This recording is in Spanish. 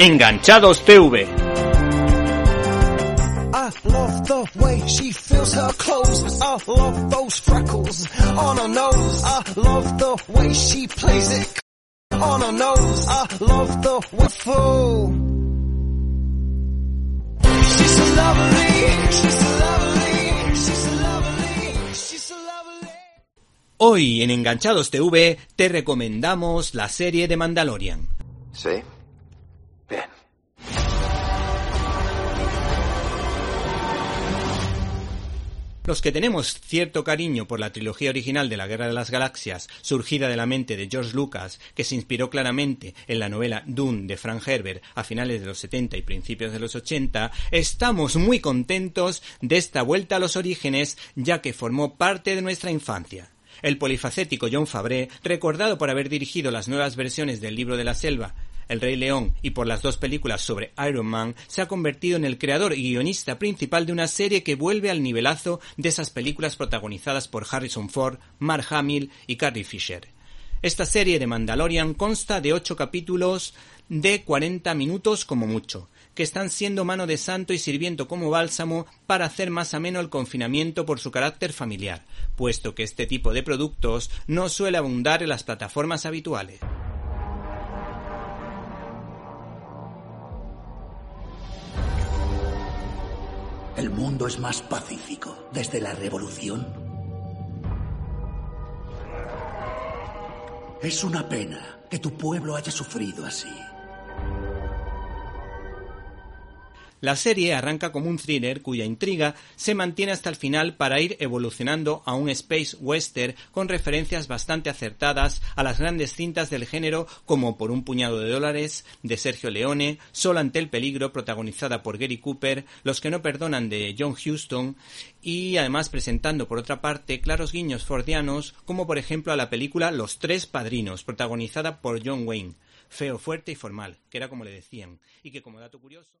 Enganchados TV. I love the way she feels her clothes. I love those freckles on her nose. I love the way she plays it on her nose. I love the waffle. She's so lovely. She's so lovely. She's so lovely. She's so lovely. Hoy en Enganchados TV te recomendamos la serie de Mandalorian. ¿Sí? Los que tenemos cierto cariño por la trilogía original de la Guerra de las Galaxias, surgida de la mente de George Lucas, que se inspiró claramente en la novela Dune de Frank Herbert a finales de los 70 y principios de los 80, estamos muy contentos de esta vuelta a los orígenes, ya que formó parte de nuestra infancia. El polifacético John Fabre, recordado por haber dirigido las nuevas versiones del libro de la selva, El Rey León y por las dos películas sobre Iron Man, se ha convertido en el creador y guionista principal de una serie que vuelve al nivelazo de esas películas protagonizadas por Harrison Ford, Mark Hamill y Carrie Fisher. Esta serie de Mandalorian consta de ocho capítulos de 40 minutos como mucho, que están siendo mano de santo y sirviendo como bálsamo para hacer más ameno el confinamiento por su carácter familiar, puesto que este tipo de productos no suele abundar en las plataformas habituales. El mundo es más pacífico desde la revolución. Es una pena que tu pueblo haya sufrido así. La serie arranca como un thriller cuya intriga se mantiene hasta el final para ir evolucionando a un space western con referencias bastante acertadas a las grandes cintas del género como Por un puñado de dólares de Sergio Leone, Solo ante el peligro protagonizada por Gary Cooper, Los que no perdonan de John Huston y además presentando por otra parte claros guiños fordianos como por ejemplo a la película Los tres padrinos protagonizada por John Wayne, feo, fuerte y formal, que era como le decían, y que como dato curioso